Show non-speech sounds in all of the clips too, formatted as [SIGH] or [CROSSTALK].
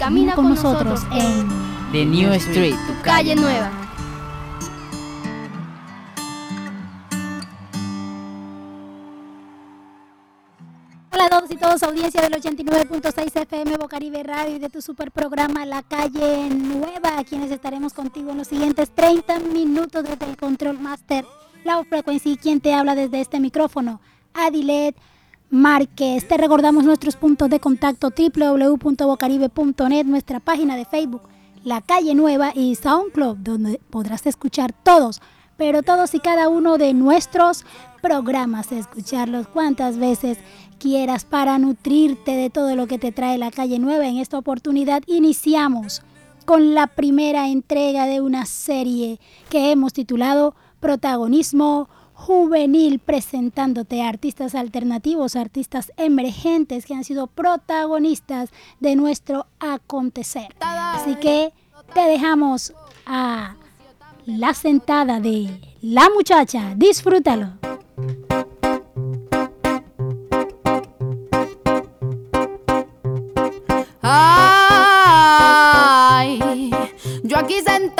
camina con nosotros en The New Street, tu calle nueva. Hola a todos y todos, audiencia del 89.6 FM Bocaribe Radio y de tu super programa La Calle Nueva, a quienes estaremos contigo en los siguientes 30 minutos desde el Control Master, la frecuencia y quien te habla desde este micrófono, Adilet Márquez. Te recordamos nuestros puntos de contacto www.bocaribe.net, nuestra página de Facebook, La Calle Nueva y SoundCloud, donde podrás escuchar todos, pero todos y cada uno de nuestros programas, escucharlos cuantas veces quieras para nutrirte de todo lo que te trae La Calle Nueva. En esta oportunidad iniciamos con la primera entrega de una serie que hemos titulado Protagonismo juvenil presentándote artistas alternativos, artistas emergentes que han sido protagonistas de nuestro acontecer. Así que te dejamos a la sentada de la muchacha. Disfrútalo. Ay, yo aquí sentada y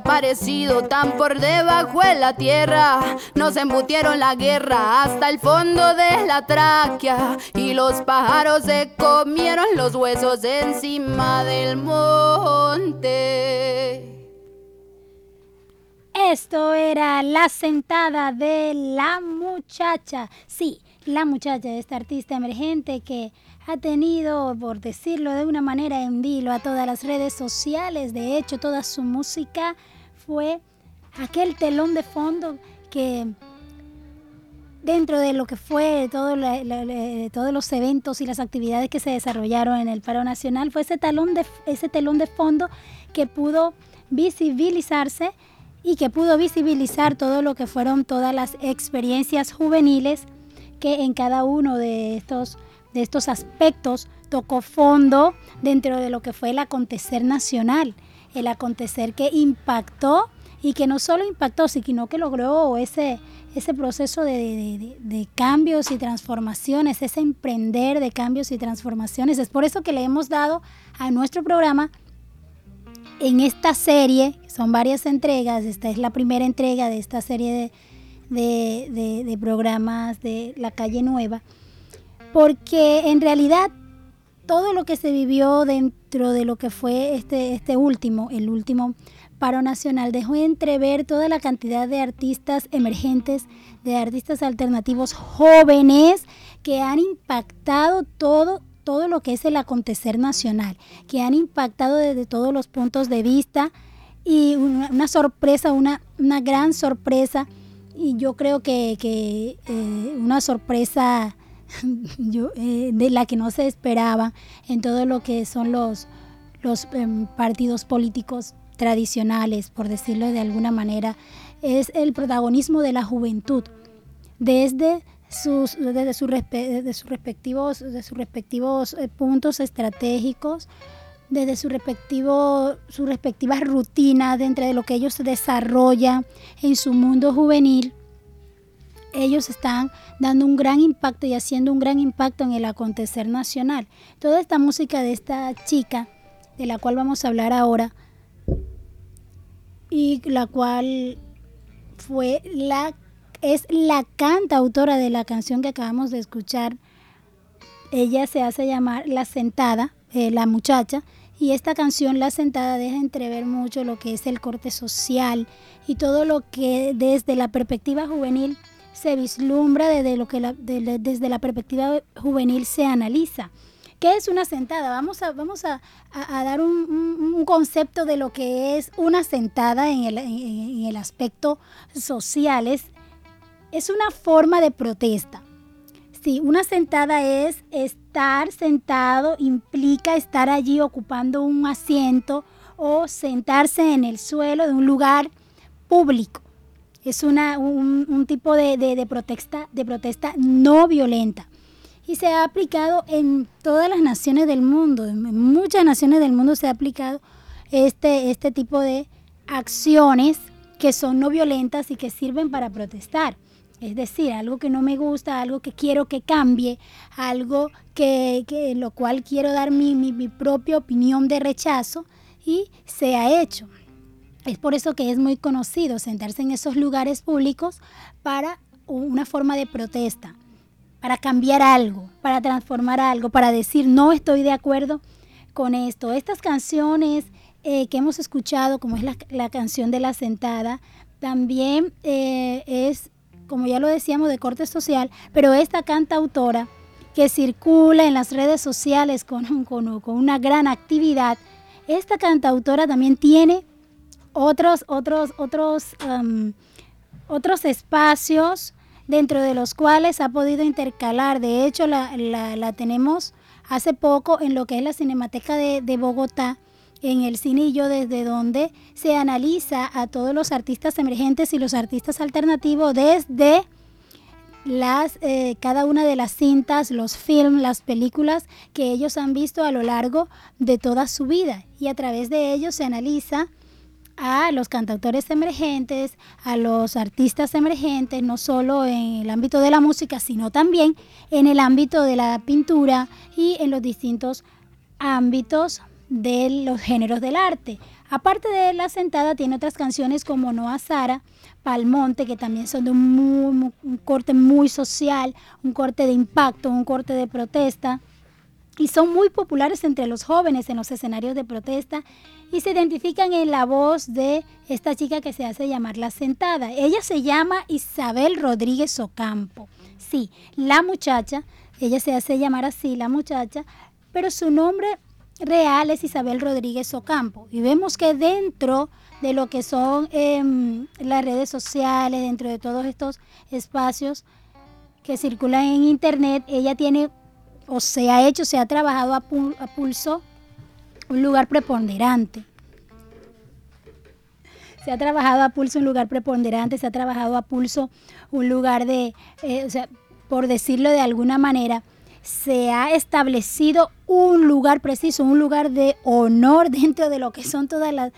desaparecido, tan por debajo de la tierra. Nos embutieron la guerra hasta el fondo de la tráquea y los pájaros se comieron los huesos encima del monte. Esto era la sentada de la muchacha. Sí, la muchacha, esta artista emergente que ha tenido, por decirlo de una manera, en vilo a todas las redes sociales. De hecho, toda su música fue aquel telón de fondo que dentro de lo que fue todos los eventos y las actividades que se desarrollaron en el paro nacional, fue ese, ese telón de fondo que pudo visibilizarse y que pudo visibilizar todo lo que fueron todas las experiencias juveniles que en cada uno de estos, de estos aspectos tocó fondo dentro de lo que fue el acontecer nacional, el acontecer que impactó y que no solo impactó, sino que logró ese, ese proceso de, de- cambios y transformaciones, ese emprender de cambios y transformaciones. Es por eso que le hemos dado a nuestro programa en esta serie, son varias entregas, esta es la primera entrega de esta serie de, de- programas de La Calle Nueva, porque en realidad todo lo que se vivió dentro de lo que fue este, este último, el último paro nacional, dejó entrever toda la cantidad de artistas emergentes, de artistas alternativos jóvenes que han impactado todo todo lo que es el acontecer nacional, que han impactado desde todos los puntos de vista y una, sorpresa, una, una, gran sorpresa, y yo creo que, eh, una sorpresa [LAUGHS] eh, de la que no se esperaba en todo lo que son los, los em, partidos políticos tradicionales, por decirlo de alguna manera, es el protagonismo de la juventud. Desde sus, desde, sus respectivos, de sus respectivos eh, puntos estratégicos, desde su respectivo, sus respectivas rutinas, dentro de lo que ellos desarrollan en su mundo juvenil, ellos están dando un gran impacto y haciendo un gran impacto en el acontecer nacional. Toda esta música de esta chica, de la cual vamos a hablar ahora, y la cual fue la es la cantautora de la canción que acabamos de escuchar. Ella se hace llamar La Sentada, eh, la muchacha, y esta canción La Sentada deja entrever mucho lo que es el corte social y todo lo que desde la perspectiva juvenil se vislumbra desde, lo que desde la perspectiva juvenil se analiza. ¿Qué es una sentada? Vamos a, vamos a, dar un, concepto de lo que es una sentada en el, en el aspecto social. Es es una forma de protesta. Sí, una sentada es estar sentado, implica estar allí ocupando un asiento o sentarse en el suelo de un lugar público. Es una, un, tipo de, protesta, de protesta no violenta. Y se ha aplicado en todas las naciones del mundo, en muchas naciones del mundo se ha aplicado este, este tipo de acciones que son no violentas y que sirven para protestar. Es decir, algo que no me gusta, algo que quiero que cambie, algo que, lo cual quiero dar mi, mi, propia opinión de rechazo y se ha hecho. Es por eso que es muy conocido sentarse en esos lugares públicos para una forma de protesta, para cambiar algo, para transformar algo, para decir no estoy de acuerdo con esto. Estas canciones eh, que hemos escuchado, como es la, canción de la sentada, también eh, es como ya lo decíamos, de corte social, pero esta cantautora que circula en las redes sociales con, [LAUGHS] con, con una gran actividad, esta cantautora también tiene otros, otros, otros, otros espacios dentro de los cuales ha podido intercalar. De hecho, la, la, tenemos hace poco en lo que es la Cinemateca de, de Bogotá, en el cinillo desde donde se analiza a todos los artistas emergentes y los artistas alternativos desde las eh, cada una de las cintas, los films, las películas que ellos han visto a lo largo de toda su vida. Y a través de ellos se analiza a los cantautores emergentes, a los artistas emergentes, no solo en el ámbito de la música, sino también en el ámbito de la pintura y en los distintos ámbitos de los géneros del arte. Aparte de La Sentada, tiene otras canciones como Noa Sara, Palmonte, que también son de un, corte muy social, un corte de impacto, un corte de protesta. Y son muy populares entre los jóvenes en los escenarios de protesta y se identifican en la voz de esta chica que se hace llamar La Sentada. Ella se llama Isabel Rodríguez Ocampo. Sí, la muchacha, ella se hace llamar así, la muchacha, pero su nombre real es Isabel Rodríguez Ocampo. Y vemos que dentro de lo que son em, las redes sociales, dentro de todos estos espacios que circulan en Internet, ella tiene, o se ha hecho, se ha trabajado a, pulso un lugar preponderante. Se ha trabajado a pulso un lugar preponderante, se ha trabajado a pulso un lugar de, eh, o sea, por decirlo de alguna manera, se ha establecido un lugar preciso, un lugar de honor [LAUGHS] dentro de lo que son toda la,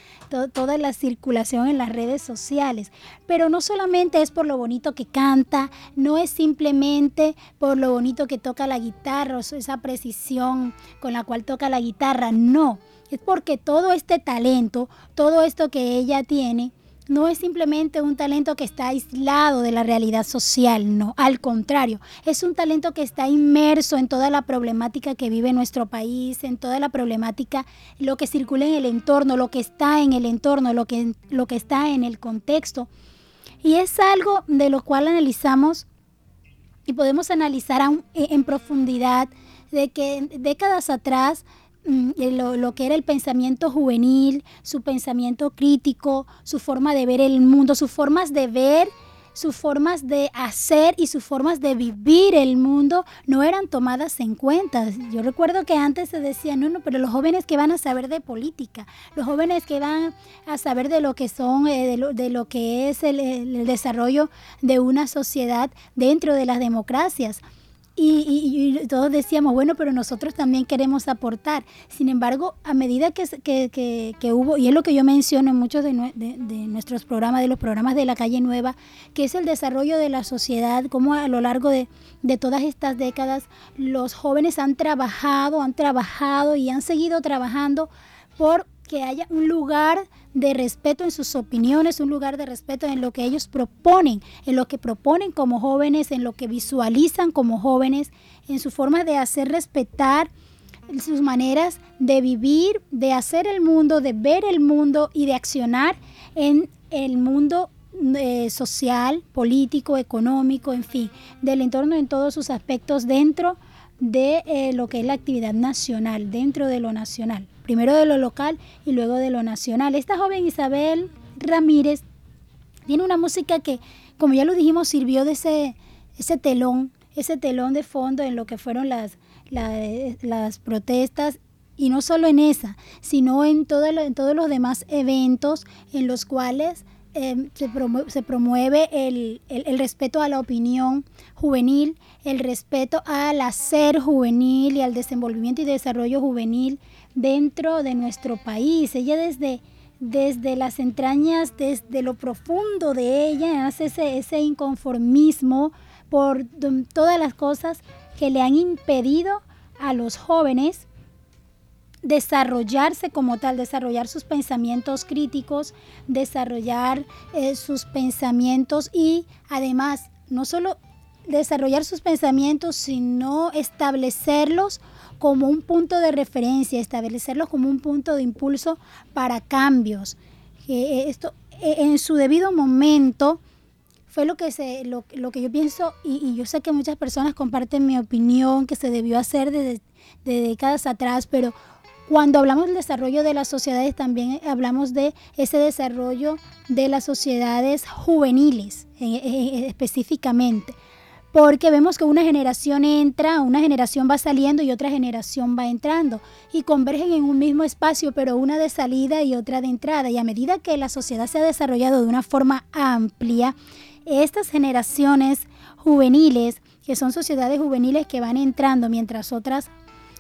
toda la circulación en las redes sociales. Pero no solamente es por lo bonito que canta, no es simplemente por lo bonito que toca la guitarra, o esa precisión con la cual toca la guitarra, no. Es porque todo este talento, todo esto que ella tiene, no es simplemente un talento que está aislado de la realidad social, no, al contrario, es un talento que está inmerso en toda la problemática que vive nuestro país, en toda la problemática, lo que circula en el entorno, lo que está en el entorno, lo que, lo que está en el contexto. Y es algo de lo cual analizamos y podemos analizar en profundidad de que décadas atrás lo, lo, que era el pensamiento juvenil, su pensamiento crítico, su forma de ver el mundo, sus formas de ver sus formas de hacer y sus formas de vivir el mundo no eran tomadas en cuenta. Yo recuerdo que antes se decía, no, no, pero los jóvenes que van a saber de política, los jóvenes que van a saber de lo que son, eh, de, lo, de, lo, que es el desarrollo de una sociedad dentro de las democracias. Y, todos decíamos, bueno, pero nosotros también queremos aportar. Sin embargo, a medida que, que, que, hubo, y es lo que yo menciono en muchos de, nuestros programas, de los programas de la calle nueva, que es el desarrollo de la sociedad, cómo a lo largo de, de todas estas décadas los jóvenes han trabajado, han trabajado y han seguido trabajando por que haya un lugar de respeto en sus opiniones, un lugar de respeto en lo que ellos proponen, en lo que proponen como jóvenes, en lo que visualizan como jóvenes, en su forma de hacer respetar sus maneras de vivir, de hacer el mundo, de ver el mundo y de accionar en el mundo eh, social, político, económico, en fin, del entorno en todos sus aspectos dentro de eh, lo que es la actividad nacional, dentro de lo nacional primero de lo local y luego de lo nacional. Esta joven Isabel Ramírez tiene una música que, como ya lo dijimos, sirvió de ese, ese telón, ese telón de fondo en lo que fueron las, las, protestas y no solo en esa, sino en, en todos los demás eventos en los cuales em, se, se, promueve el, el, respeto a la opinión juvenil, el respeto al hacer juvenil y al desenvolvimiento y desarrollo juvenil dentro de nuestro país. Ella desde, desde las entrañas, desde lo profundo de ella, hace ese, ese inconformismo por todas las cosas que le han impedido a los jóvenes desarrollarse como tal, desarrollar sus pensamientos críticos, desarrollar eh, sus pensamientos y además no solo desarrollar sus pensamientos, sino establecerlos como un punto de referencia, establecerlos como un punto de impulso para cambios. Eh, esto eh, en su debido momento fue lo que, se, lo, que yo pienso y, yo sé que muchas personas comparten mi opinión que se debió hacer desde, décadas atrás, pero cuando hablamos del desarrollo de las sociedades también hablamos de ese desarrollo de las sociedades juveniles específicamente porque vemos que una generación entra, una generación va saliendo y otra generación va entrando y convergen en un mismo espacio, pero una de salida y otra de entrada. Y a medida que la sociedad se ha desarrollado de una forma amplia, estas generaciones juveniles, que son sociedades juveniles que van entrando mientras otras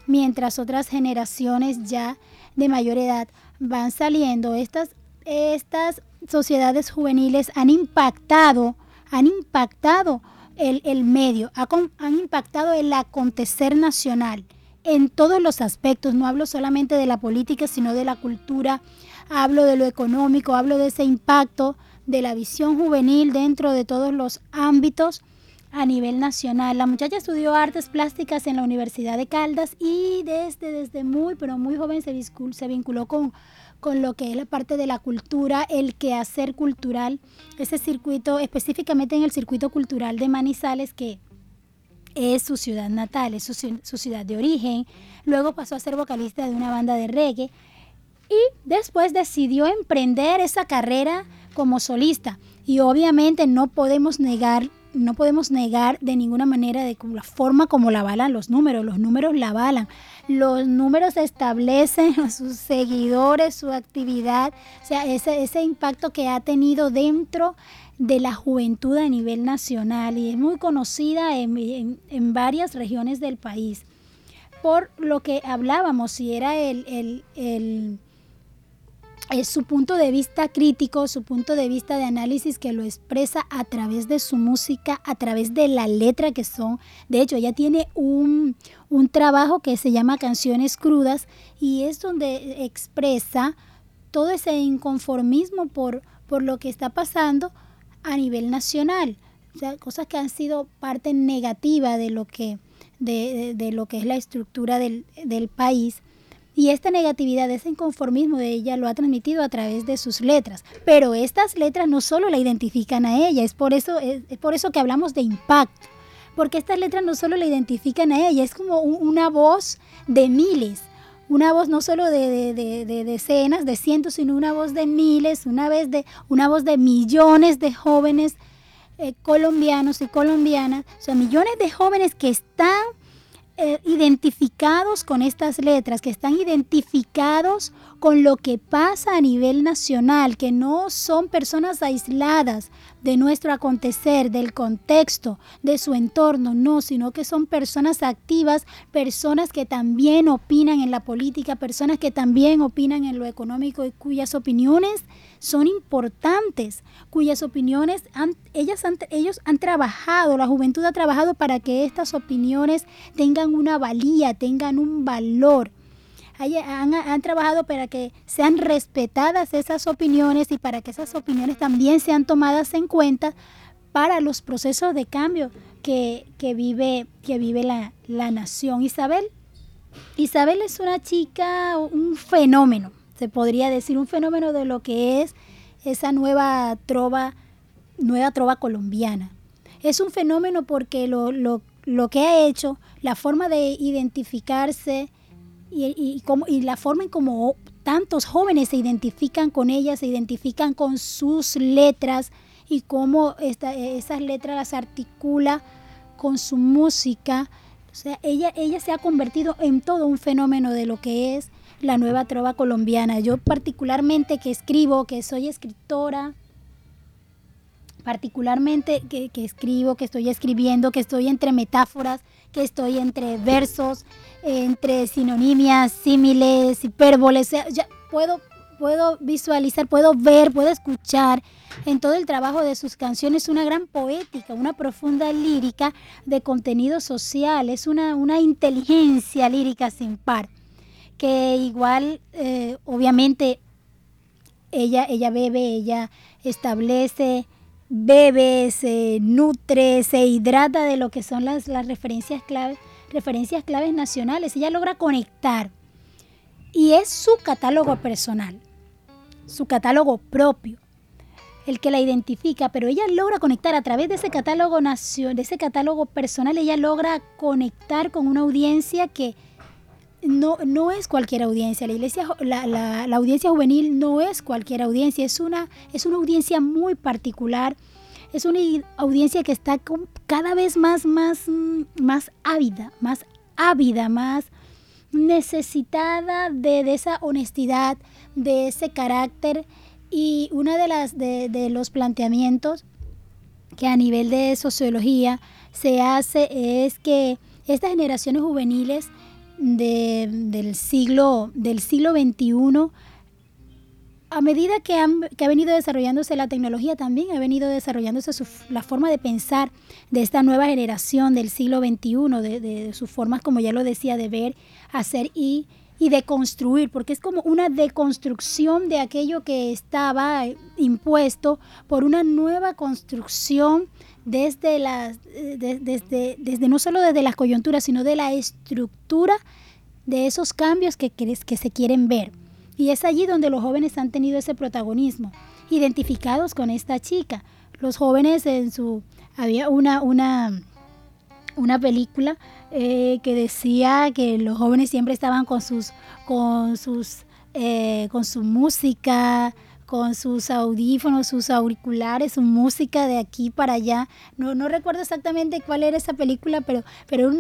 mientras otras generaciones ya de mayor edad van saliendo, estas estas sociedades juveniles han impactado, han impactado el, medio, han impactado el acontecer nacional en todos los aspectos. No hablo solamente de la política, sino de la cultura, hablo de lo económico, hablo de ese impacto de la visión juvenil dentro de todos los ámbitos a nivel nacional. La muchacha estudió artes plásticas en la Universidad de Caldas y desde, desde muy, pero muy joven se, se vinculó con con lo que es la parte de la cultura, el quehacer cultural, ese circuito, específicamente en el circuito cultural de Manizales, que es su ciudad natal, es su, su ciudad de origen. Luego pasó a ser vocalista de una banda de reggae y después decidió emprender esa carrera como solista. Y obviamente no podemos negar no podemos negar de ninguna manera de la forma como la avalan los números. Los números la avalan. Los números establecen [LAUGHS] a sus seguidores, su actividad, o sea, ese, ese impacto que ha tenido dentro de la juventud a nivel nacional y es muy conocida en, en, varias regiones del país. Por lo que hablábamos, si era el, el, el es su punto de vista crítico, su punto de vista de análisis que lo expresa a través de su música, a través de la letra que son. De hecho, ella tiene un, un trabajo que se llama Canciones Crudas y es donde expresa todo ese inconformismo por, por lo que está pasando a nivel nacional. O sea, cosas que han sido parte negativa de lo que, de, de, lo que es la estructura del, del país y esta negatividad, ese inconformismo de ella lo ha transmitido a través de sus letras. Pero estas letras no solo la identifican a ella, es por eso, es, por eso que hablamos de impacto. Porque estas letras no solo la identifican a ella, es como una voz de miles, una voz no solo de, decenas, de cientos, sino una voz de miles, una, vez de, una voz de millones de jóvenes eh, colombianos y colombianas, o sea, millones de jóvenes que están eh, identificados con estas letras, que están identificados con lo que pasa a nivel nacional, que no son personas aisladas de nuestro acontecer, del contexto, de su entorno, no, sino que son personas activas, personas que también opinan en la política, personas que también opinan en lo económico y cuyas opiniones son importantes, cuyas opiniones ellas ellos han trabajado, la juventud ha trabajado para que estas opiniones tengan una valía, tengan un valor. Han, han, trabajado para que sean respetadas esas opiniones y para que esas opiniones también sean tomadas en cuenta para los procesos de cambio que, vive, que vive la, la nación. Isabel, Isabel es una chica, un fenómeno se podría decir, un fenómeno de lo que es esa nueva trova, nueva trova colombiana. Es un fenómeno porque lo, que ha hecho, la forma de identificarse y, como, y la forma en como tantos jóvenes se identifican con ella, se identifican con sus letras y cómo esas letras las articula con su música. O sea, ella, ella se ha convertido en todo un fenómeno de lo que es la nueva trova colombiana. Yo particularmente que escribo, que soy escritora, particularmente que, escribo, que estoy escribiendo, que estoy entre metáforas, que estoy entre versos, entre sinonimias, símiles, hipérboles, ya puedo, puedo visualizar, puedo ver, puedo escuchar en todo el trabajo de sus canciones una gran poética, una profunda lírica de contenido social, es una, una inteligencia lírica sin par que igual, eh, obviamente, ella, ella bebe, ella establece, bebe, se nutre, se hidrata de lo que son las, las referencias claves, referencias claves nacionales. Ella logra conectar. Y es su catálogo personal, su catálogo propio, el que la identifica, pero ella logra conectar a través de ese catálogo nacional, de ese catálogo personal, ella logra conectar con una audiencia que, no, no es cualquier audiencia. La, iglesia, la, audiencia juvenil no es cualquier audiencia, es una, es una audiencia muy particular. Es una audiencia que está cada vez más, más, más ávida, más ávida, más necesitada de, esa honestidad, de ese carácter. Y una de de, de los planteamientos que a nivel de sociología se hace es que estas generaciones juveniles del, siglo, del siglo XXI, a medida que, ha venido desarrollándose la tecnología, también ha venido desarrollándose la forma de pensar de esta nueva generación del siglo XXI, de, sus formas, como ya lo decía, de ver, hacer y, y de construir, porque es como una deconstrucción de aquello que estaba impuesto por una nueva construcción desde, las, desde, desde no solo desde las coyunturas, sino de la estructura de esos cambios que, que se quieren ver. Y es allí donde los jóvenes han tenido ese protagonismo, identificados con esta chica. Los jóvenes en su... Había una, una, una película eh, que decía que los jóvenes siempre estaban con sus, con sus, eh, con su música, con sus audífonos, sus auriculares, su música de aquí para allá. No, no recuerdo exactamente cuál era esa película, pero, pero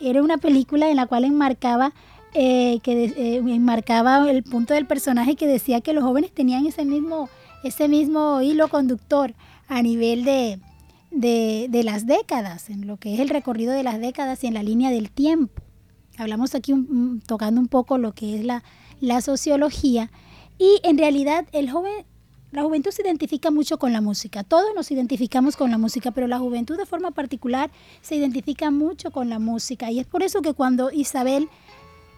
era una película en la cual enmarcaba, eh, que eh, enmarcaba el punto del personaje que decía que los jóvenes tenían ese mismo, ese mismo hilo conductor a nivel de, de, las décadas, en lo que es el recorrido de las décadas y en la línea del tiempo. Hablamos aquí tocando un poco lo que es la sociología y en realidad el joven, la juventud se identifica mucho con la música. Todos nos identificamos con la música, pero la juventud de forma particular se identifica mucho con la música. Y es por eso que cuando Isabel,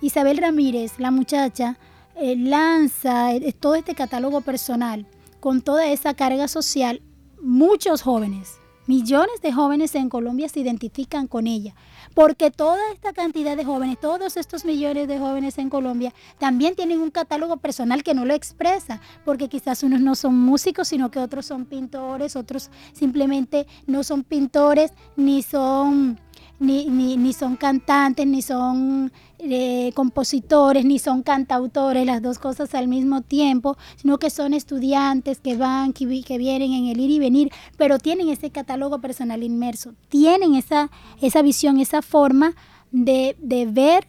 Isabel Ramírez, la muchacha, eh, lanza eh, todo este catálogo personal con toda esa carga social, muchos jóvenes, millones de jóvenes en Colombia se identifican con ella porque toda esta cantidad de jóvenes, todos estos millones de jóvenes en Colombia, también tienen un catálogo personal que no lo expresa, porque quizás unos no son músicos, sino que otros son pintores, otros simplemente no son pintores, ni son ni, ni, ni son cantantes, ni son eh, compositores, ni son cantautores, las dos cosas al mismo tiempo, sino que son estudiantes que van, que, que vienen en el ir y venir, pero tienen ese catálogo personal inmerso, tienen esa, esa visión, esa forma de, de ver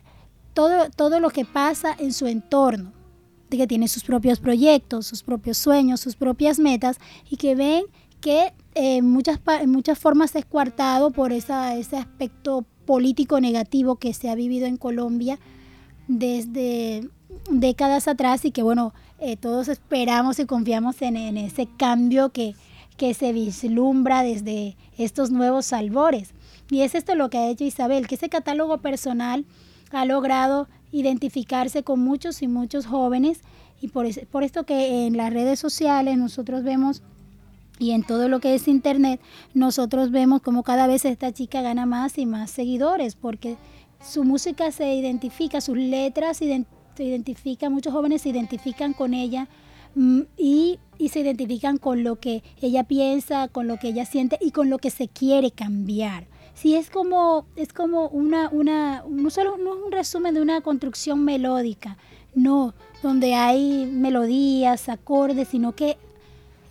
todo, todo lo que pasa en su entorno, que tiene sus propios proyectos, sus propios sueños, sus propias metas y que ven que eh, muchas, en muchas formas es coartado por esa, ese aspecto político negativo que se ha vivido en Colombia desde décadas atrás y que bueno, eh, todos esperamos y confiamos en, en ese cambio que, que se vislumbra desde estos nuevos albores. Y es esto lo que ha hecho Isabel, que ese catálogo personal ha logrado identificarse con muchos y muchos jóvenes y por, por esto que en las redes sociales nosotros vemos y en todo lo que es internet, nosotros vemos como cada vez esta chica gana más y más seguidores, porque su música se identifica, sus letras se identifican, muchos jóvenes se identifican con ella mm, y, y, se identifican con lo que ella piensa, con lo que ella siente y con lo que se quiere cambiar. Sí, es como, es como una, una, no solo no es un resumen de una construcción melódica, no, donde hay melodías, acordes, sino que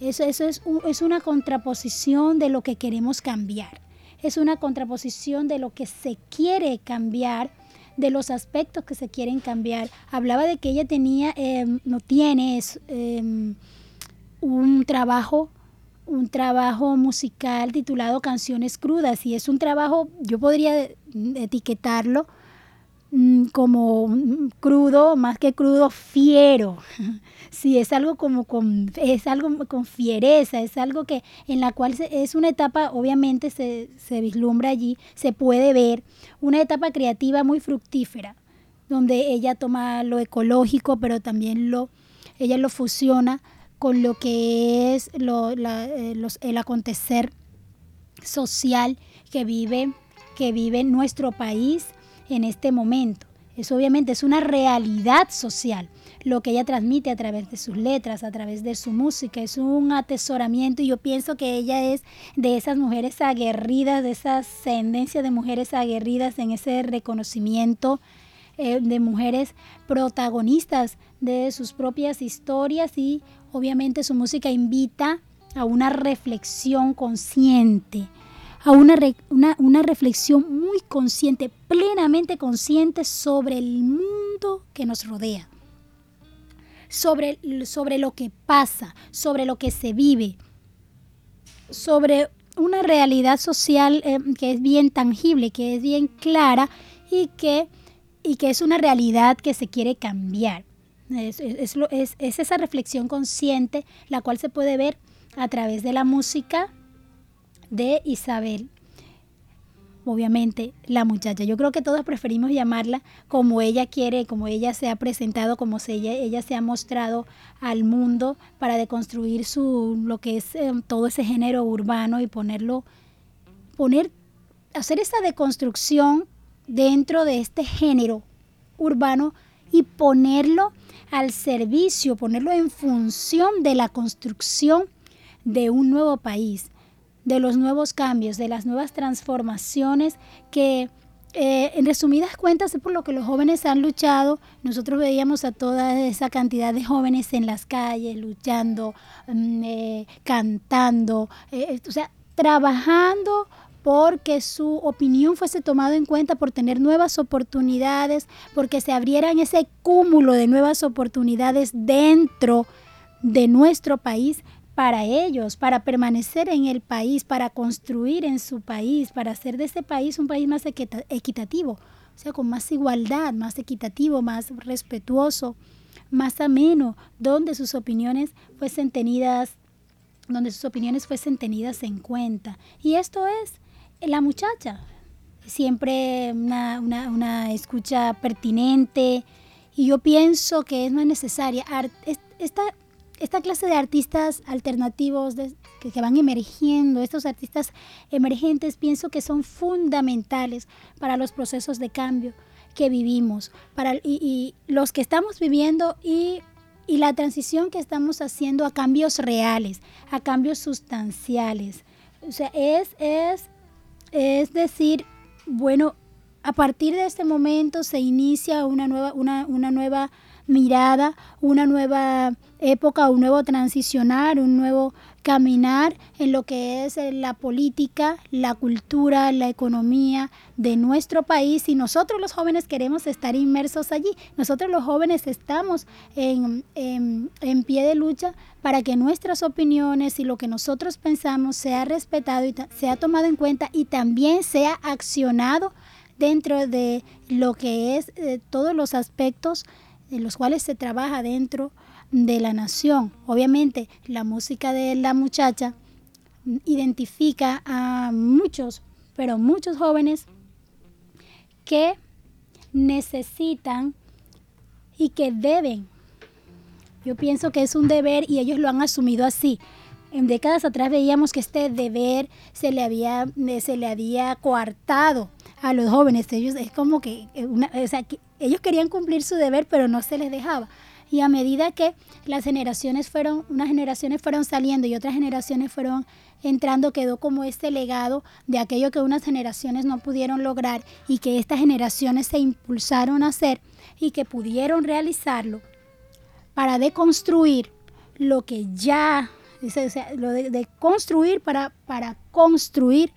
eso, eso es, es una contraposición de lo que queremos cambiar. Es una contraposición de lo que se quiere cambiar, de los aspectos que se quieren cambiar. Hablaba de que ella tenía, em, no tiene, es, em, un trabajo un trabajo musical titulado Canciones Crudas y es un trabajo, yo podría etiquetarlo como crudo, más que crudo, fiero. [LAUGHS] Sí, es algo como con, es algo con fiereza, es algo que en la cual es una etapa, obviamente se, se vislumbra allí, se puede ver, una etapa creativa muy fructífera, donde ella toma lo ecológico, pero también lo, ella lo fusiona con lo que es eh, el acontecer social que vive, que vive nuestro país en este momento. Eso obviamente es una realidad social, lo que ella transmite a través de sus letras, a través de su música, es un atesoramiento y yo pienso que ella es de esas mujeres aguerridas, de esa ascendencia de mujeres aguerridas en ese reconocimiento eh, de mujeres protagonistas de sus propias historias y obviamente su música invita a una reflexión consciente, a una, una, reflexión muy consciente, plenamente consciente sobre el mundo que nos rodea, sobre, sobre lo que pasa, sobre lo que se vive, sobre una realidad social eh, que es bien tangible, que es bien clara y que, y que es una realidad que se quiere cambiar. Es, es, esa reflexión consciente la cual se puede ver a través de la música de Isabel. Obviamente, la muchacha. Yo creo que todos preferimos llamarla como ella quiere, como ella se ha presentado, como ella, ella se ha mostrado al mundo para deconstruir su, lo que es eh, todo ese género urbano y ponerlo, poner, hacer esa deconstrucción dentro de este género urbano y ponerlo al servicio, ponerlo en función de la construcción de un nuevo país, de los nuevos cambios, de las nuevas transformaciones que eh, en resumidas cuentas por lo que los jóvenes han luchado. Nosotros veíamos a toda esa cantidad de jóvenes en las calles luchando, mm, eh, cantando, eh, o sea, trabajando porque su opinión fuese tomada en cuenta por tener nuevas oportunidades, porque se abrieran ese cúmulo de nuevas oportunidades dentro de nuestro país para ellos, para permanecer en el país, para construir en su país, para hacer de ese país un país más equitativo, o sea, con más igualdad, más equitativo, más respetuoso, más ameno, donde sus opiniones fuesen tenidas donde sus opiniones fuesen tenidas en cuenta. Y esto es la muchacha. Siempre una, una, escucha pertinente y yo pienso que es más necesaria. Esta, esta clase de artistas alternativos que, que, van emergiendo, estos artistas emergentes, pienso que son fundamentales para los procesos de cambio que vivimos, para, y, los que estamos viviendo y, y la transición que estamos haciendo a cambios reales, a cambios sustanciales. O sea, es, es es decir, bueno, a partir de este momento se inicia una nueva, una, una nueva mirada, una nueva época, un nuevo transicionar, un nuevo caminar en lo que es eh, la política, la cultura, la economía de nuestro país y nosotros los jóvenes queremos estar inmersos allí. Nosotros los jóvenes estamos en, en, pie de lucha para que nuestras opiniones y lo que nosotros pensamos sea respetado y sea tomado en cuenta y también sea accionado dentro de lo que es eh, todos los aspectos en los cuales se trabaja dentro de la nación. Obviamente, la música de la muchacha identifica a muchos, pero muchos jóvenes que necesitan y que deben. Yo pienso que es un deber y ellos lo han asumido así. En décadas atrás veíamos que este deber se le había, se le había coartado a los jóvenes. Ellos es como que, una, ellos querían cumplir su deber, pero no se les dejaba. Y a medida que las generaciones fueron, unas generaciones fueron saliendo y otras generaciones fueron entrando, quedó como este legado de aquello que unas generaciones no pudieron lograr y que estas generaciones se impulsaron a hacer y que pudieron realizarlo para deconstruir lo que ya, lo de, de construir para, para construir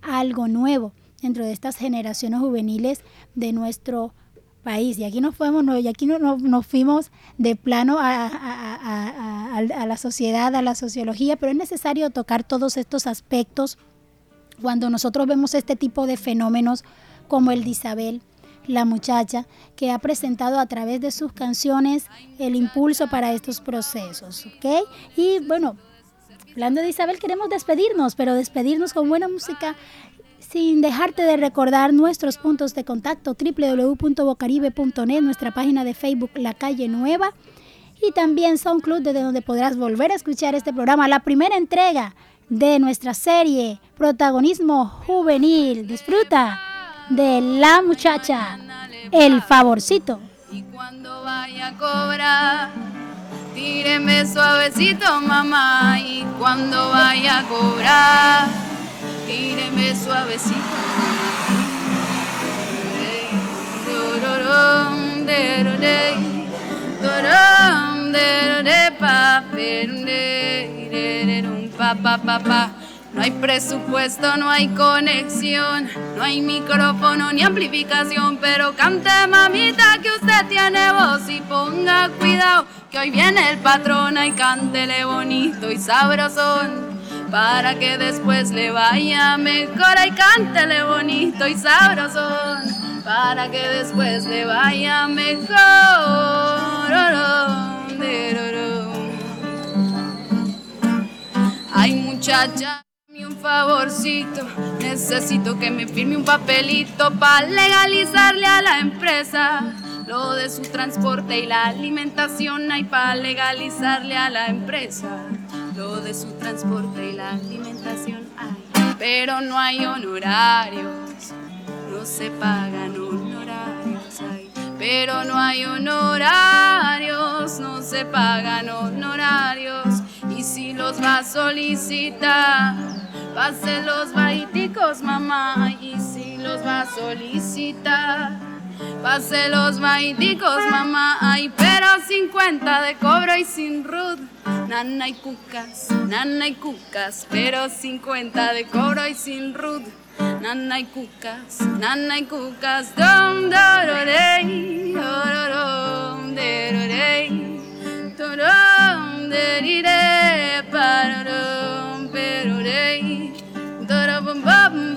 algo nuevo dentro de estas generaciones juveniles de nuestro país. Y aquí nos fuimos, y aquí nos fuimos de plano a, a, la sociedad, a la sociología, pero es necesario tocar todos estos aspectos cuando nosotros vemos este tipo de fenómenos como el de Isabel, la muchacha, que ha presentado a través de sus canciones el impulso para estos procesos. Y bueno, hablando de Isabel, queremos despedirnos, pero despedirnos con buena música sin dejarte de recordar nuestros puntos de contacto www.bocaribe.net, nuestra página de Facebook La Calle Nueva y también SoundCloud desde donde podrás volver a escuchar este programa, la primera entrega de nuestra serie Protagonismo Juvenil. Disfruta de La Muchacha, El Favorcito. Y cuando vaya a cobrar, tíreme suavecito mamá y cuando vaya a cobrar Míreme suavecito. No hay presupuesto, no hay conexión, no hay micrófono ni amplificación, pero cante mamita que usted tiene voz y ponga cuidado que hoy viene el patrón y cántele bonito y sabrosón para que después le vaya mejor. Y cántele bonito y sabroso para que después le vaya mejor. Ay muchacha, un favorcito, necesito que me firme un papelito para legalizarle a la empresa lo de su transporte y la alimentación. Hay para legalizarle a la empresa lo de su transporte y la alimentación hay, pero no hay honorarios, no se pagan honorarios, hay, pero no hay honorarios, no se pagan honorarios, y si los va a solicitar, pase los baiticos, mamá, y si los va a solicitar Pase los maiticos, mamá, ay, pero 50 de cobro y sin rud. Nana y cucas, nana y cucas, pero 50 de cobro y sin rud. Nana y cucas, nana y cucas, dom, dororey, dororom, derorey, dorom, derire, parorom, perorey, dorobom, bom,